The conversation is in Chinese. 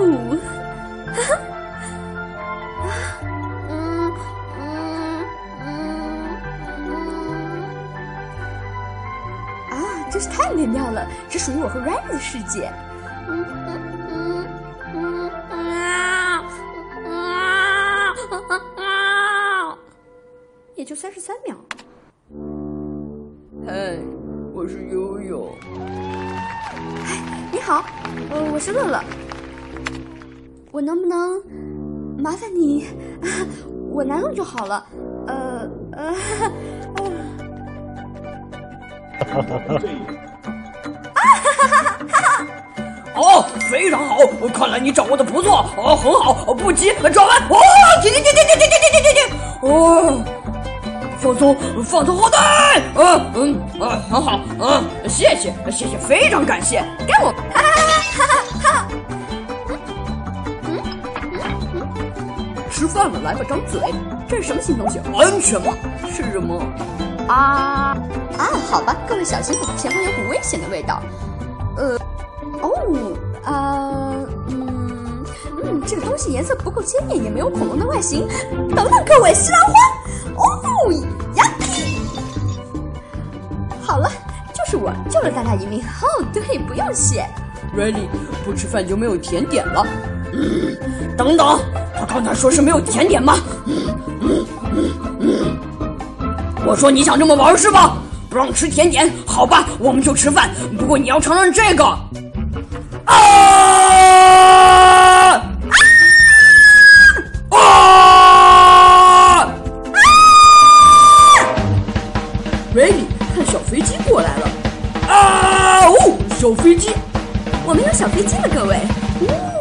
舞。啊，嗯嗯嗯，啊，真是太美妙了！只属于我和瑞瑞的世界。嗯嗯嗯嗯啊啊啊！也就三十三秒。嗨，我是悠悠。哎，你好，呃，我是乐乐。我能不能麻烦你？我男友就好了。呃呃。啊哈哈哈哈！哦，非常好，看来你掌握的不错。哦，很好，不急，转弯。哦，停停停停停停停停停停！哦，放松，放松后带。嗯嗯嗯，很好。嗯，谢谢谢谢，非常感谢。给我。哈哈哈哈哈！嗯吃饭了，来吧，张嘴。这是什么新东西？安全吗？是什么？啊啊，好吧，各位小心，前方有股危险的味道。呃，哦，啊，嗯嗯，这个东西颜色不够鲜艳，也没有恐龙的外形。等等，各位，西兰花。哦呀，好了，就是我救了大家一命。哦，对，不用谢。Ready，不吃饭就没有甜点了。嗯，等等，他刚才说是没有甜点吗？嗯嗯嗯。我说你想这么玩是吧？不让吃甜点，好吧，我们就吃饭。不过你要尝尝这个。啊啊啊！Ready，看小飞机过来了。啊哦，小飞机，我们有小飞机了，各位。嗯。